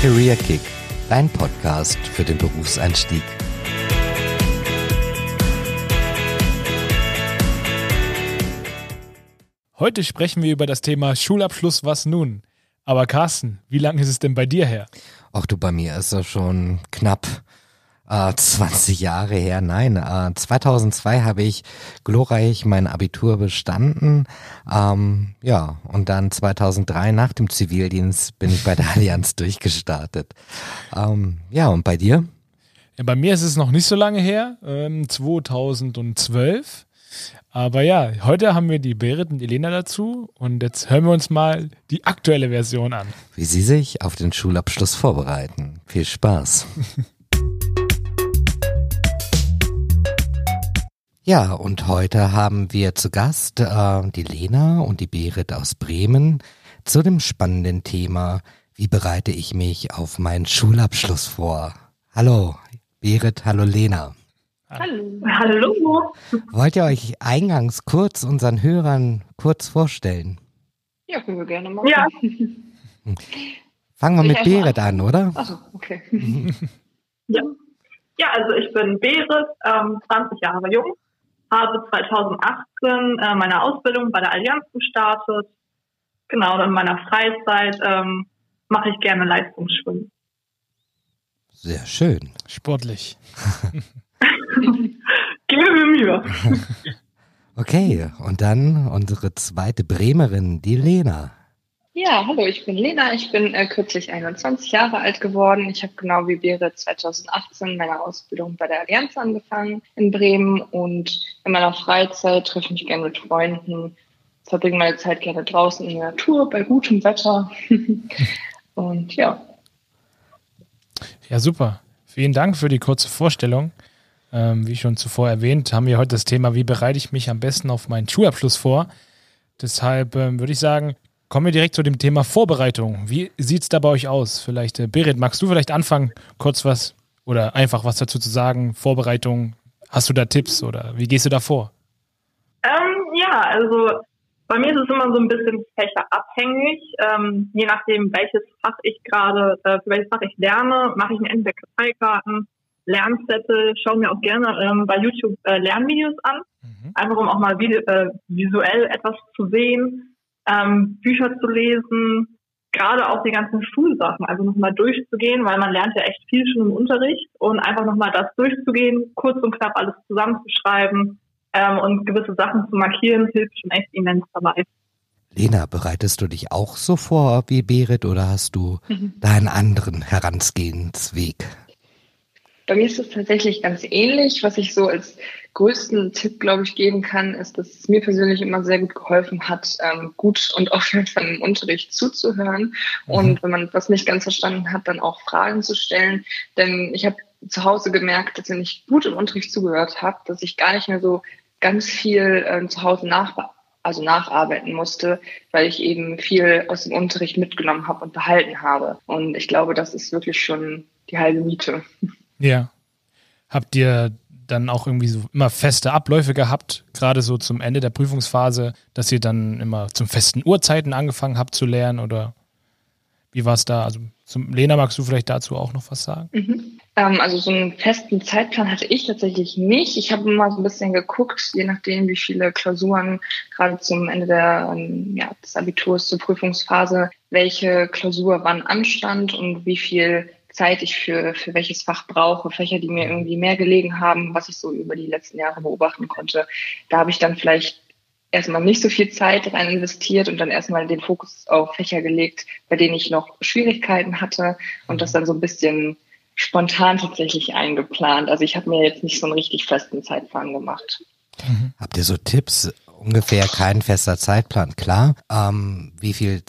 Career Kick, dein Podcast für den Berufseinstieg. Heute sprechen wir über das Thema Schulabschluss, was nun? Aber Carsten, wie lange ist es denn bei dir her? Ach du, bei mir ist das schon knapp äh, 20 Jahre her. Nein, äh, 2002 habe ich glorreich mein Abitur bestanden. Ähm, ja, und dann 2003 nach dem Zivildienst bin ich bei der Allianz durchgestartet. Ähm, ja, und bei dir? Ja, bei mir ist es noch nicht so lange her, ähm, 2012. Aber ja, heute haben wir die Berit und Elena dazu und jetzt hören wir uns mal die aktuelle Version an. Wie sie sich auf den Schulabschluss vorbereiten. Viel Spaß. Ja, und heute haben wir zu Gast äh, die Lena und die Berit aus Bremen zu dem spannenden Thema, wie bereite ich mich auf meinen Schulabschluss vor? Hallo, Berit, hallo Lena. Hallo. Hallo. Wollt ihr euch eingangs kurz unseren Hörern kurz vorstellen? Ja, können wir gerne machen. Ja. Fangen wir mit Berit an, oder? Achso, okay. ja. ja, also ich bin Berit, ähm, 20 Jahre jung, habe 2018 äh, meine Ausbildung bei der Allianz gestartet. Genau, und in meiner Freizeit ähm, mache ich gerne Leistungsschwimmen. Sehr schön. Sportlich. Gebe mir Mühe. Okay, und dann unsere zweite Bremerin, die Lena. Ja, hallo, ich bin Lena. Ich bin äh, kürzlich 21 Jahre alt geworden. Ich habe genau wie Berit 2018 meine Ausbildung bei der Allianz angefangen in Bremen und in meiner Freizeit treffe ich mich gerne mit Freunden, verbringe meine Zeit gerne draußen in der Natur bei gutem Wetter. und ja. Ja, super. Vielen Dank für die kurze Vorstellung. Ähm, wie schon zuvor erwähnt, haben wir heute das Thema, wie bereite ich mich am besten auf meinen Schulabschluss vor. Deshalb ähm, würde ich sagen, Kommen wir direkt zu dem Thema Vorbereitung. Wie sieht es da bei euch aus? Vielleicht, äh, Berit, magst du vielleicht anfangen, kurz was oder einfach was dazu zu sagen? Vorbereitung, hast du da Tipps oder wie gehst du da vor? Ähm, ja, also bei mir ist es immer so ein bisschen fächerabhängig. Ähm, je nachdem, welches Fach ich gerade, äh, für welches Fach ich lerne, mache ich mir entweder Karteikarten, Lernzettel, schaue mir auch gerne ähm, bei YouTube äh, Lernvideos an, mhm. einfach um auch mal video, äh, visuell etwas zu sehen ähm, Bücher zu lesen, gerade auch die ganzen Schulsachen, also nochmal durchzugehen, weil man lernt ja echt viel schon im Unterricht und einfach nochmal das durchzugehen, kurz und knapp alles zusammenzuschreiben ähm, und gewisse Sachen zu markieren, hilft schon echt immens dabei. Lena, bereitest du dich auch so vor wie Berit oder hast du mhm. da einen anderen Herangehensweg? Bei mir ist es tatsächlich ganz ähnlich. Was ich so als größten Tipp, glaube ich, geben kann, ist, dass es mir persönlich immer sehr gut geholfen hat, ähm, gut und aufmerksam im Unterricht zuzuhören. Mhm. Und wenn man was nicht ganz verstanden hat, dann auch Fragen zu stellen. Denn ich habe zu Hause gemerkt, dass wenn ich gut im Unterricht zugehört habe, dass ich gar nicht mehr so ganz viel ähm, zu Hause nach, also nacharbeiten musste, weil ich eben viel aus dem Unterricht mitgenommen habe und behalten habe. Und ich glaube, das ist wirklich schon die halbe Miete. Ja. Habt ihr dann auch irgendwie so immer feste Abläufe gehabt, gerade so zum Ende der Prüfungsphase, dass ihr dann immer zum festen Uhrzeiten angefangen habt zu lernen oder wie war es da? Also zum Lena, magst du vielleicht dazu auch noch was sagen? Mhm. Ähm, also so einen festen Zeitplan hatte ich tatsächlich nicht. Ich habe immer so ein bisschen geguckt, je nachdem, wie viele Klausuren gerade zum Ende der, ähm, ja, des Abiturs zur Prüfungsphase, welche Klausur wann anstand und wie viel Zeit ich für, für welches Fach brauche, Fächer, die mir irgendwie mehr gelegen haben, was ich so über die letzten Jahre beobachten konnte. Da habe ich dann vielleicht erstmal nicht so viel Zeit rein investiert und dann erstmal den Fokus auf Fächer gelegt, bei denen ich noch Schwierigkeiten hatte und das dann so ein bisschen spontan tatsächlich eingeplant. Also ich habe mir jetzt nicht so einen richtig festen Zeitplan gemacht. Mhm. Habt ihr so Tipps? Ungefähr kein fester Zeitplan, klar. Ähm, wie viel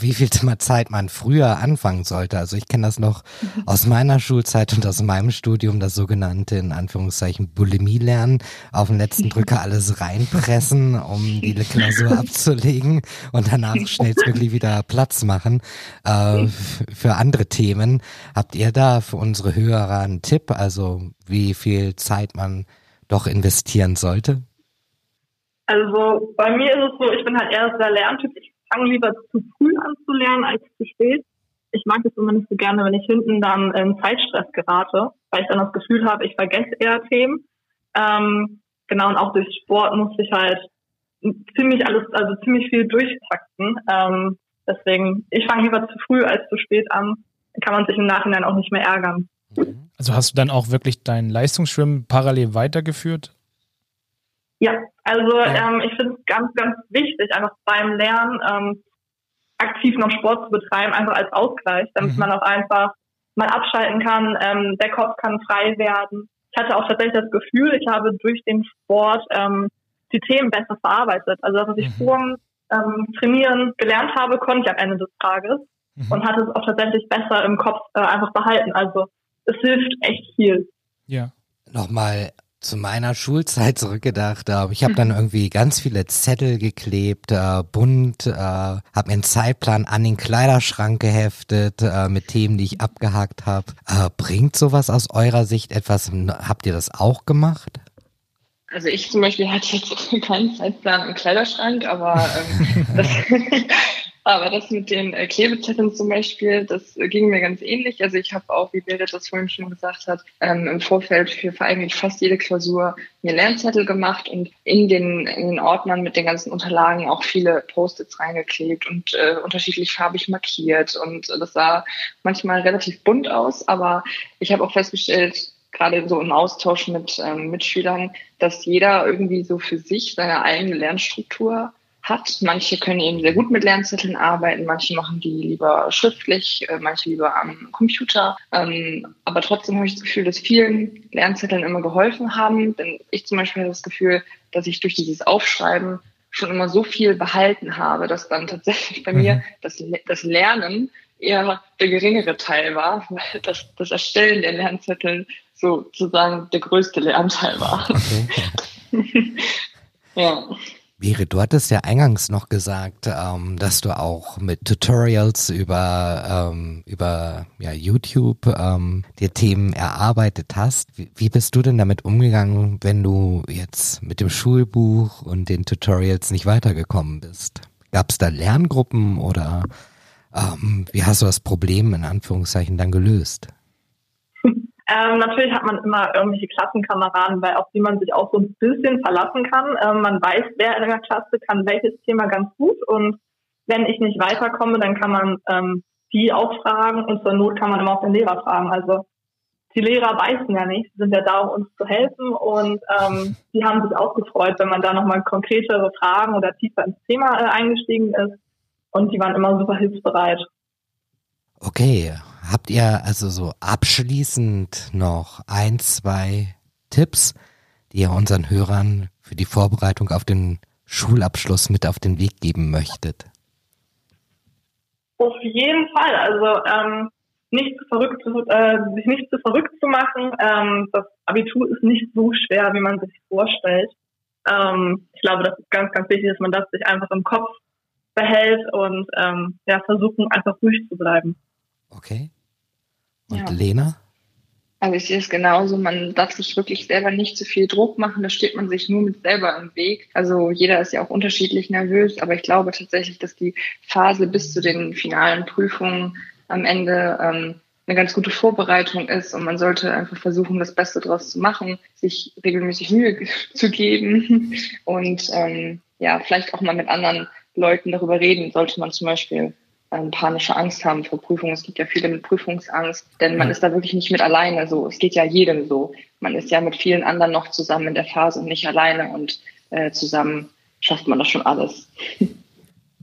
wie viel Zeit man früher anfangen sollte. Also ich kenne das noch aus meiner Schulzeit und aus meinem Studium, das sogenannte in Anführungszeichen Bulimie lernen, auf den letzten Drücker alles reinpressen, um die Klausur abzulegen und danach schnellstmöglich wieder Platz machen äh, für andere Themen. Habt ihr da für unsere Hörer einen Tipp, also wie viel Zeit man doch investieren sollte? Also bei mir ist es so, ich bin halt eher der Lerntyp. Ich fange lieber zu früh an zu lernen als zu spät. ich mag es immer nicht so gerne, wenn ich hinten dann in Zeitstress gerate, weil ich dann das Gefühl habe, ich vergesse eher Themen. Ähm, genau, und auch durch Sport musste ich halt ziemlich alles, also ziemlich viel durchtakten. Ähm, deswegen, ich fange lieber zu früh als zu spät an. Dann kann man sich im Nachhinein auch nicht mehr ärgern. Also hast du dann auch wirklich dein Leistungsschwimmen parallel weitergeführt? Ja, also ja. Ähm, ich finde es ganz, ganz wichtig, einfach beim Lernen ähm, aktiv noch Sport zu betreiben, einfach als Ausgleich, damit mhm. man auch einfach mal abschalten kann, ähm, der Kopf kann frei werden. Ich hatte auch tatsächlich das Gefühl, ich habe durch den Sport ähm, die Themen besser verarbeitet. Also das, was ich mhm. vor dem ähm, Trainieren gelernt habe, konnte ich am Ende des Tages mhm. und hatte es auch tatsächlich besser im Kopf äh, einfach behalten. Also es hilft echt viel. Ja. Nochmal zu meiner Schulzeit zurückgedacht. Ich habe dann irgendwie ganz viele Zettel geklebt, äh, bunt, äh, habe mir einen Zeitplan an den Kleiderschrank geheftet äh, mit Themen, die ich abgehakt habe. Äh, bringt sowas aus eurer Sicht etwas? Habt ihr das auch gemacht? Also ich zum Beispiel hatte jetzt keinen Zeitplan im Kleiderschrank, aber ähm, das, aber das mit den äh, Klebezetteln zum Beispiel, das äh, ging mir ganz ähnlich. Also ich habe auch, wie Berit das vorhin schon gesagt hat, ähm, im Vorfeld für, für eigentlich fast jede Klausur mir Lernzettel gemacht und in den, in den Ordnern mit den ganzen Unterlagen auch viele Post-its reingeklebt und äh, unterschiedlich farbig markiert. Und das sah manchmal relativ bunt aus, aber ich habe auch festgestellt, gerade so im Austausch mit ähm, Mitschülern, dass jeder irgendwie so für sich seine eigene Lernstruktur hat. Manche können eben sehr gut mit Lernzetteln arbeiten, manche machen die lieber schriftlich, äh, manche lieber am Computer. Ähm, aber trotzdem habe ich das Gefühl, dass vielen Lernzetteln immer geholfen haben. Denn ich zum Beispiel habe das Gefühl, dass ich durch dieses Aufschreiben schon immer so viel behalten habe, dass dann tatsächlich bei mhm. mir das, das Lernen eher der geringere Teil war, weil das, das Erstellen der Lernzettel sozusagen der größte Lernteil war. Okay. ja. Miri, du hattest ja eingangs noch gesagt, ähm, dass du auch mit Tutorials über, ähm, über ja, YouTube ähm, dir Themen erarbeitet hast. Wie, wie bist du denn damit umgegangen, wenn du jetzt mit dem Schulbuch und den Tutorials nicht weitergekommen bist? Gab es da Lerngruppen oder ähm, wie hast du das Problem in Anführungszeichen dann gelöst? Ähm, natürlich hat man immer irgendwelche Klassenkameraden, weil auf die man sich auch so ein bisschen verlassen kann. Ähm, man weiß, wer in der Klasse kann welches Thema ganz gut und wenn ich nicht weiterkomme, dann kann man ähm, die auch fragen und zur Not kann man immer auch den Lehrer fragen. Also die Lehrer weißen ja nicht, sind ja da, um uns zu helfen und ähm, die haben sich auch gefreut, wenn man da nochmal konkretere Fragen oder tiefer ins Thema äh, eingestiegen ist und die waren immer super hilfsbereit. Okay, habt ihr also so abschließend noch ein, zwei Tipps, die ihr unseren Hörern für die Vorbereitung auf den Schulabschluss mit auf den Weg geben möchtet? Auf jeden Fall. Also ähm, nicht zu verrückt, äh, sich nicht zu verrückt zu machen. Ähm, das Abitur ist nicht so schwer, wie man sich vorstellt. Ähm, ich glaube, das ist ganz, ganz wichtig, dass man das sich einfach im Kopf behält und ähm, ja, versuchen einfach ruhig zu bleiben. Okay. Und ja. Lena? Also ich sehe es genauso, man darf sich wirklich selber nicht zu viel Druck machen, da steht man sich nur mit selber im Weg. Also jeder ist ja auch unterschiedlich nervös, aber ich glaube tatsächlich, dass die Phase bis zu den finalen Prüfungen am Ende ähm, eine ganz gute Vorbereitung ist und man sollte einfach versuchen, das Beste daraus zu machen, sich regelmäßig Mühe zu geben und ähm, ja, vielleicht auch mal mit anderen Leuten darüber reden, sollte man zum Beispiel ähm, panische Angst haben vor Prüfungen. Es gibt ja viele mit Prüfungsangst, denn man ist da wirklich nicht mit alleine so. Es geht ja jedem so. Man ist ja mit vielen anderen noch zusammen in der Phase und nicht alleine und äh, zusammen schafft man das schon alles.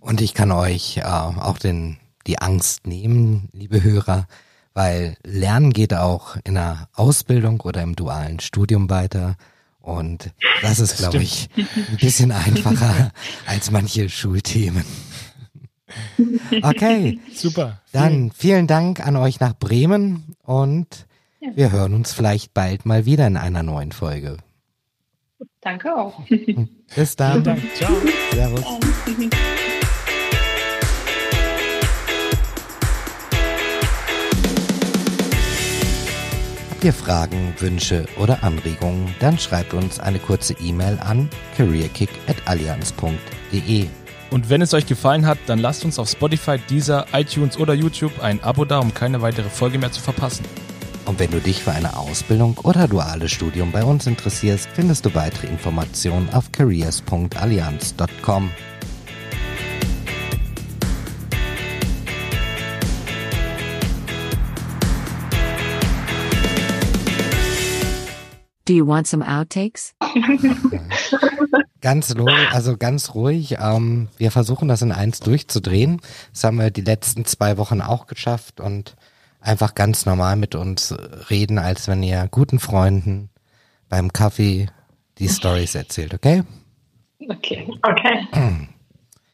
Und ich kann euch äh, auch den, die Angst nehmen, liebe Hörer, weil Lernen geht auch in einer Ausbildung oder im dualen Studium weiter. Und das ist, glaube ich, ein bisschen einfacher als manche Schulthemen. Okay. Super. Dann vielen Dank an euch nach Bremen und ja. wir hören uns vielleicht bald mal wieder in einer neuen Folge. Danke auch. Bis dann. Dank. Ciao. Servus. Habt ihr Fragen, Wünsche oder Anregungen, dann schreibt uns eine kurze E-Mail an careerkick.allianz.de. Und wenn es euch gefallen hat, dann lasst uns auf Spotify, Deezer, iTunes oder YouTube ein Abo da, um keine weitere Folge mehr zu verpassen. Und wenn du dich für eine Ausbildung oder duales Studium bei uns interessierst, findest du weitere Informationen auf careers.allianz.com. Do you want some outtakes? Ganz ruhig, also ganz ruhig. Ähm, wir versuchen das in eins durchzudrehen. Das haben wir die letzten zwei Wochen auch geschafft und einfach ganz normal mit uns reden, als wenn ihr guten Freunden beim Kaffee die Stories erzählt, okay? Okay. Okay.